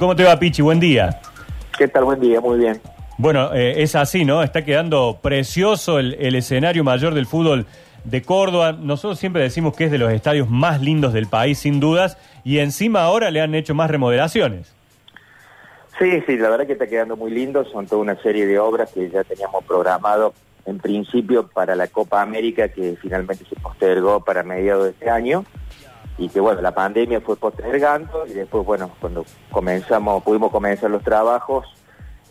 ¿Cómo te va, Pichi? Buen día. ¿Qué tal? Buen día, muy bien. Bueno, eh, es así, ¿no? Está quedando precioso el, el escenario mayor del fútbol de Córdoba. Nosotros siempre decimos que es de los estadios más lindos del país, sin dudas, y encima ahora le han hecho más remodelaciones. Sí, sí, la verdad que está quedando muy lindo. Son toda una serie de obras que ya teníamos programado en principio para la Copa América, que finalmente se postergó para mediados de este año. Y que bueno, la pandemia fue postergando y después, bueno, cuando comenzamos, pudimos comenzar los trabajos,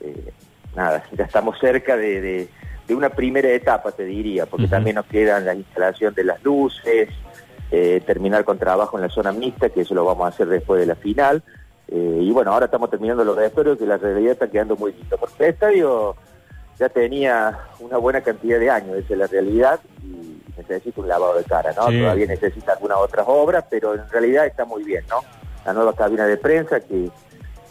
eh, nada, ya estamos cerca de, de- de una primera etapa, te diría, porque también nos quedan la instalación de las luces, eh, terminar con trabajo en la zona mixta, que eso lo vamos a hacer después de la final. Eh, y bueno, ahora estamos terminando los vestuarios, que la realidad está quedando muy lindo, porque el estadio ya tenía una buena cantidad de años, esa es la realidad, y necesita un lavado de cara, ¿no? Sí. Todavía necesita algunas otras obras, pero en realidad está muy bien, ¿no? La nueva cabina de prensa que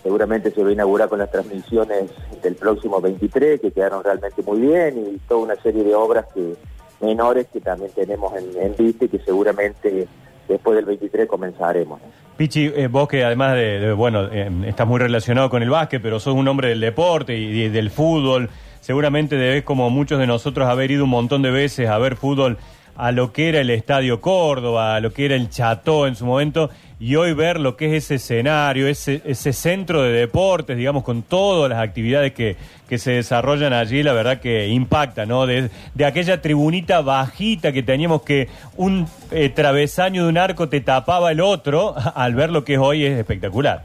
seguramente se va a inaugurar con las transmisiones del próximo 23, que quedaron realmente muy bien, y toda una serie de obras que menores que también tenemos en, en vista y que seguramente después del 23 comenzaremos. Pichi, eh, vos que además de, de, bueno, eh, estás muy relacionado con el básquet, pero sos un hombre del deporte y, y del fútbol, seguramente debes, como muchos de nosotros, haber ido un montón de veces a ver fútbol a lo que era el Estadio Córdoba, a lo que era el Cható en su momento, y hoy ver lo que es ese escenario, ese, ese centro de deportes, digamos, con todas las actividades que, que se desarrollan allí, la verdad que impacta, ¿no? De, de aquella tribunita bajita que teníamos que un eh, travesaño de un arco te tapaba el otro, al ver lo que es hoy es espectacular.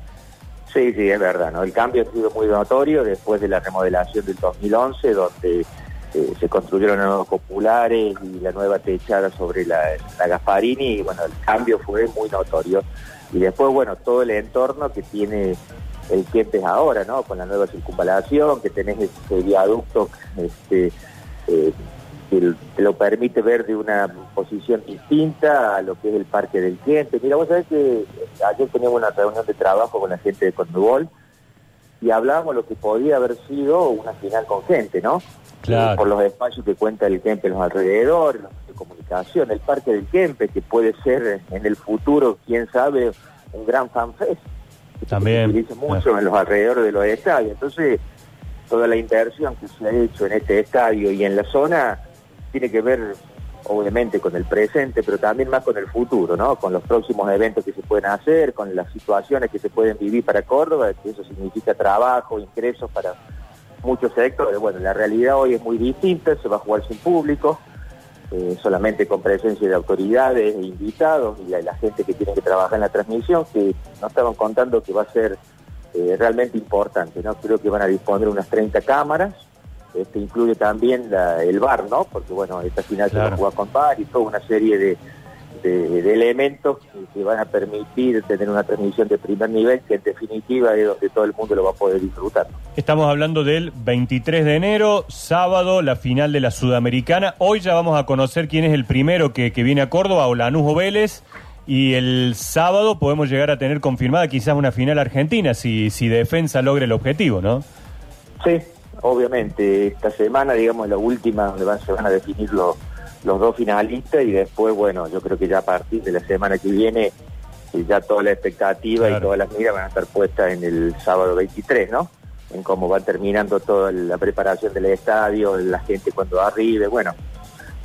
Sí, sí, es verdad, ¿no? El cambio ha sido muy notorio después de la remodelación del 2011, donde eh, se construyeron nuevos populares y la nueva techada sobre la, la Gasparini, y bueno, el cambio fue muy notorio. Y después, bueno, todo el entorno que tiene el Kempes ahora, ¿no? Con la nueva circunvalación, que tenés ese viaducto este, eh, que lo permite ver de una posición distinta a lo que es el Parque del Kempes. Mira, vos sabés que ayer teníamos una reunión de trabajo con la gente de Conmebol y hablábamos lo que podía haber sido una final con gente, ¿no? Claro. Por los espacios que cuenta el Kempes en los alrededores, los de comunicación, el Parque del Kempes, que puede ser en el futuro, quién sabe, un gran fanfest. que También, Se utiliza mucho claro. en los alrededores de los estadios. Entonces, toda la inversión que se ha hecho en este estadio y en la zona tiene que ver obviamente con el presente, pero también más con el futuro, ¿no? Con los próximos eventos que se pueden hacer, con las situaciones que se pueden vivir para Córdoba, que eso significa trabajo, ingresos para muchos sectores. Bueno, la realidad hoy es muy distinta, se va a jugar sin público, eh, solamente con presencia de autoridades e invitados y la, gente que tiene que trabajar en la transmisión, que nos estaban contando que va a ser eh, realmente importante, ¿no? Creo que van a disponer unas 30 cámaras, este incluye también la- el bar, ¿no? Porque bueno, esta final se va Claro. a jugar con bar y toda una serie de, de- de elementos que, que van a permitir tener una transmisión de primer nivel que en definitiva es donde todo el mundo lo va a poder disfrutar. Estamos hablando del 23 de enero, sábado, la final de la Sudamericana. Hoy ya vamos a conocer quién es el primero que, que viene a Córdoba, o Lanús o Vélez. Y el sábado podemos llegar a tener confirmada quizás una final argentina, si, si Defensa logra el objetivo, ¿no? Sí, obviamente, esta semana, digamos, la última donde van, se van a definir los, los dos finalistas y después, bueno, yo creo que ya a partir de la semana que viene, eh, ya toda la expectativa Claro. y todas las miras van a estar puestas en el sábado 23, ¿no? En cómo va terminando toda la preparación del estadio, la gente cuando arribe, bueno,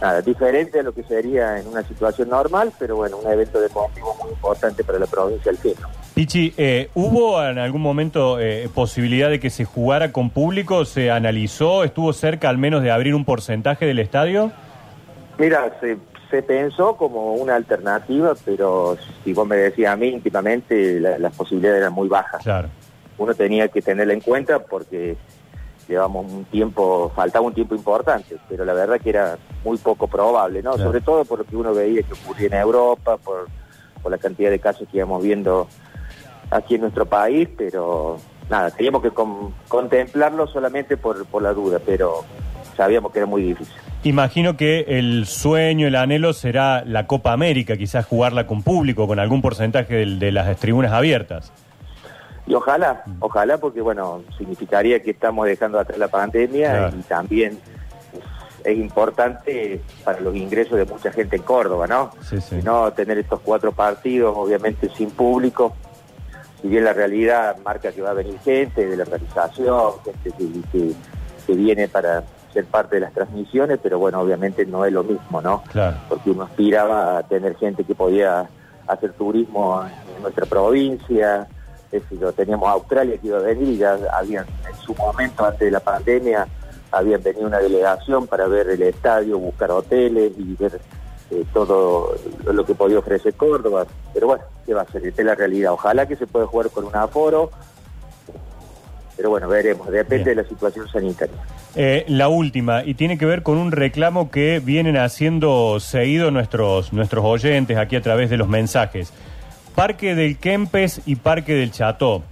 nada, diferente a lo que sería en una situación normal, pero bueno, un evento deportivo muy importante para la provincia del Fin, ¿no? Pichi, eh, ¿hubo en algún momento eh, posibilidad de que se jugara con público? ¿Se analizó? ¿Estuvo cerca al menos de abrir un porcentaje del estadio? Mira, se, se pensó como una alternativa, pero si vos me decías a mí íntimamente, la- las posibilidades eran muy bajas. Claro. Uno tenía que tenerla en cuenta porque llevamos un tiempo, faltaba un tiempo importante, pero la verdad que era muy poco probable, ¿no? Claro. Sobre todo por lo que uno veía que ocurría en Europa, por, por la cantidad de casos que íbamos viendo aquí en nuestro país, pero nada, teníamos que con- contemplarlo solamente por, por la duda, pero sabíamos que era muy difícil. Imagino que el sueño, el anhelo será la Copa América, quizás jugarla con público, con algún porcentaje del- de, las tribunas abiertas. Y ojalá, ojalá, porque bueno, significaría que estamos dejando atrás la pandemia Claro. y también es, importante para los ingresos de mucha gente en Córdoba, ¿no? Sí, sí. No, tener estos cuatro partidos, obviamente sin público, si bien la realidad marca que va a venir gente de la organización, gente que, que, viene para ser parte de las transmisiones, pero bueno, obviamente no es lo mismo, ¿no? Claro. Porque uno aspiraba a tener gente que podía hacer turismo en nuestra provincia, es decir, teníamos Australia que iba a venir y ya habían, en su momento, antes de la pandemia, habían venido una delegación para ver el estadio, buscar hoteles y ver eh, todo lo que podía ofrecer Córdoba. Pero bueno, ¿qué va a ser? Esta es la realidad. Ojalá que se pueda jugar con un aforo, pero bueno, veremos, depende de la situación sanitaria. Eh, la última, y tiene que ver con un reclamo que vienen haciendo seguido nuestros, nuestros oyentes aquí a través de los mensajes. Parque del Kempes y Parque del Cható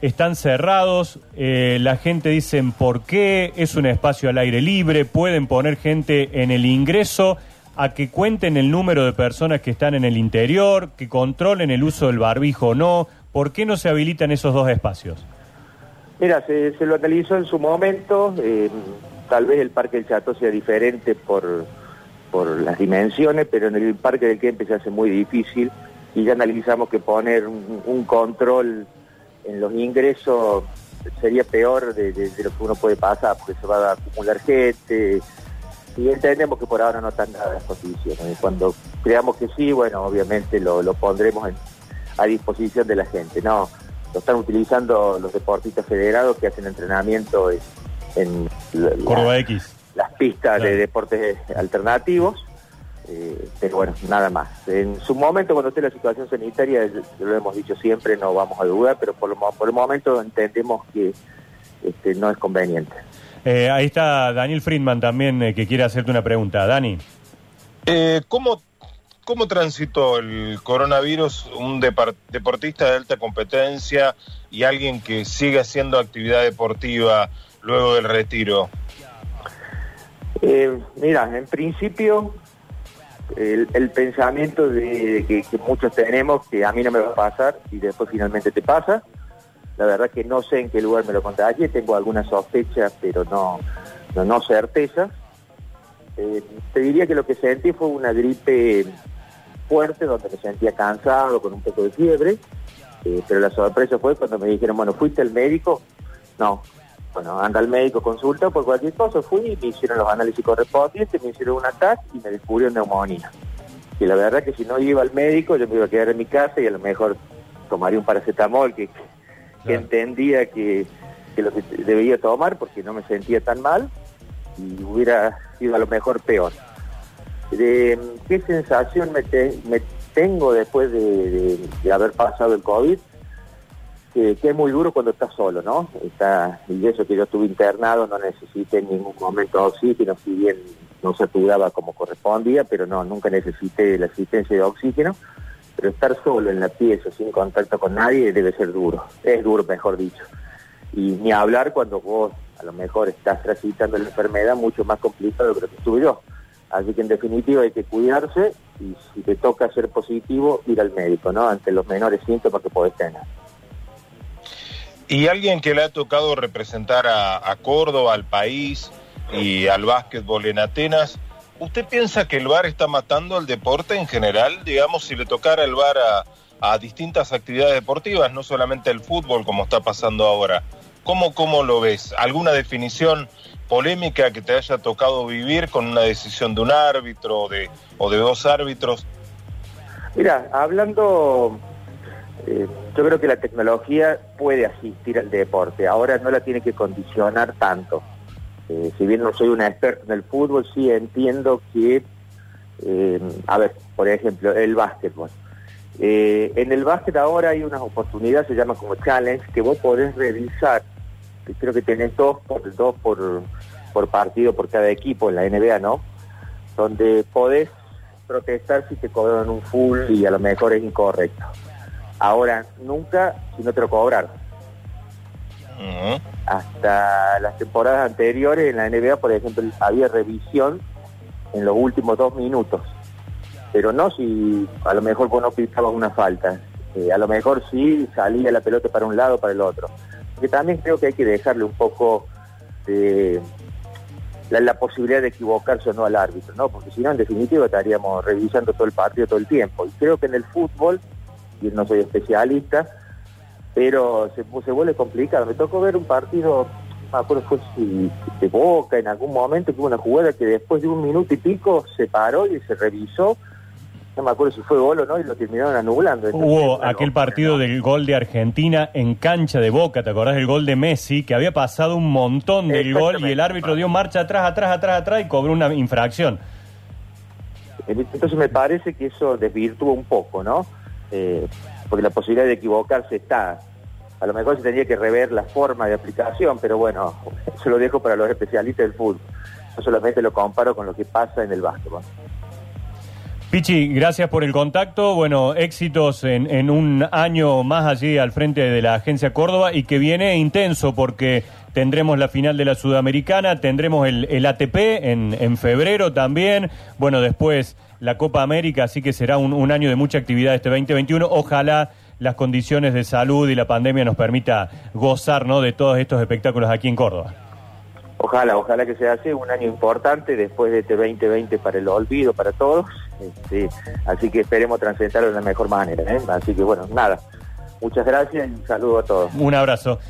están cerrados, eh, la gente dice por qué, es un espacio al aire libre, pueden poner gente en el ingreso a que cuenten el número de personas que están en el interior, que controlen el uso del barbijo o no, ¿por qué no se habilitan esos dos espacios? Mira, se, lo analizó en su momento, eh, tal vez el Parque del Chato sea diferente por, por las dimensiones, pero en el Parque del Kempes se hace muy difícil y ya analizamos que poner un control en los ingresos sería peor de, lo que uno puede pasar, porque se va a acumular gente. Y entendemos que por ahora no están nada las condiciones. Cuando creamos que sí, bueno, obviamente lo, pondremos a disposición de la gente. No, lo están utilizando los deportistas federados que hacen entrenamiento en, las pistas de deportes alternativos eh, pero bueno, nada más. En su momento, cuando esté la situación sanitaria, lo hemos dicho siempre, no vamos a dudar, pero por, por el momento entendemos que este, no es conveniente. Eh, ahí está Daniel Friedman también, eh, que quiere hacerte una pregunta. Dani. ¿cómo, ¿Cómo transitó el coronavirus un deportista de alta competencia y alguien que sigue haciendo actividad deportiva luego del retiro? mira, en principio el, pensamiento de, que, muchos tenemos que a mí no me va a pasar y después finalmente te pasa. La verdad que no sé en qué lugar me lo contagié, tengo algunas sospechas, pero no, no, no certezas. Eh, te diría que lo que sentí fue una gripe fuerte, donde me sentía cansado, con un poco de fiebre, eh, pero la sorpresa fue cuando me dijeron, bueno, ¿fuiste al médico? No, bueno, anda al médico, consulta por cualquier cosa, fui, me hicieron los análisis correspondientes, me hicieron un TAC y me descubrieron neumonía. Y la verdad que si no iba al médico, yo me iba a quedar en mi casa y a lo mejor tomaría un paracetamol que, entendía que, lo que debía tomar porque no me sentía tan mal y hubiera sido a lo mejor peor. ¿Qué sensación me, tengo después de haber pasado el COVID? Que, es muy duro cuando estás solo, ¿no? Está, y eso que yo estuve internado, no necesité en ningún momento oxígeno, si bien no se saturaba como correspondía, pero no, nunca necesité la asistencia de oxígeno. Pero estar solo en la pieza, sin contacto con nadie, debe ser duro. Es duro, mejor dicho. Y ni hablar cuando vos a lo mejor estás transitando la enfermedad, mucho más complicado de lo que estuve yo. Así que en definitiva hay que cuidarse y si te toca ser positivo, ir al médico, ¿no? Ante los menores síntomas que podés tener. Y alguien que le ha tocado representar a, Córdoba, al país y al básquetbol en Atenas, ¿usted piensa que el VAR está matando al deporte en general? Digamos, si le tocara el VAR a, distintas actividades deportivas, no solamente el fútbol como está pasando ahora. ¿Cómo, ¿Cómo lo ves? ¿Alguna definición polémica que te haya tocado vivir con una decisión de un árbitro de, o de dos árbitros? Mira, hablando eh, yo creo que la tecnología puede asistir al deporte, ahora no la tiene que condicionar tanto. Eh, si bien no soy una experta en el fútbol, sí entiendo que, eh, a ver, por ejemplo, el básquetbol. en el básquet ahora hay unas oportunidades, se llama como challenge, que vos podés revisar, creo que tenés dos por, dos por, por partido por cada equipo en la NBA, ¿no? Donde podés protestar si te cobran un full y a lo mejor es incorrecto. Ahora, nunca si no te lo cobraron. Hasta las temporadas anteriores en la NBA, por ejemplo, había revisión en los últimos dos minutos. Pero no si a lo mejor vos no pisabas una falta. Eh, a lo mejor sí salía la pelota para un lado o para el otro. Que también creo que hay que dejarle un poco de la, la, posibilidad de equivocarse o no al árbitro, ¿no? Porque si no, en definitiva, estaríamos revisando todo el partido todo el tiempo. Y creo que en el fútbol no soy especialista, pero se, se vuelve complicado. Me tocó ver un partido, no me acuerdo fue si de Boca en algún momento, que hubo una jugada que después de un minuto y pico se paró y se revisó. No me acuerdo si fue gol o no, y lo terminaron anulando. Entonces, Hubo aquel partido ¿no? del gol de Argentina en cancha de Boca, ¿te acordás del gol de Messi? Que había pasado un montón del gol y el árbitro dio marcha atrás, atrás, atrás, atrás y cobró una infracción. Entonces me parece que eso desvirtúa un poco, ¿no? Eh, porque la posibilidad de equivocarse está. A lo mejor se tendría que rever la forma de aplicación, pero bueno, se lo dejo para los especialistas del fútbol. Yo solamente lo comparo con lo que pasa en el básquetbol. Pichi, gracias por el contacto. Bueno, éxitos en, un año más allí al frente de la Agencia Córdoba y que viene intenso porque tendremos la final de la Sudamericana, tendremos el, el ATP en, en febrero también. Bueno, después la Copa América, así que será un, un año de mucha actividad este 2021. Ojalá las condiciones de salud y la pandemia nos permita gozar ¿no? de todos estos espectáculos aquí en Córdoba. Ojalá, ojalá que sea así, un año importante después de este 2020 para el olvido, para todos. Este, así que esperemos transitarlo de la mejor manera. ¿eh? Así que bueno, nada. Muchas gracias y un saludo a todos. Un abrazo.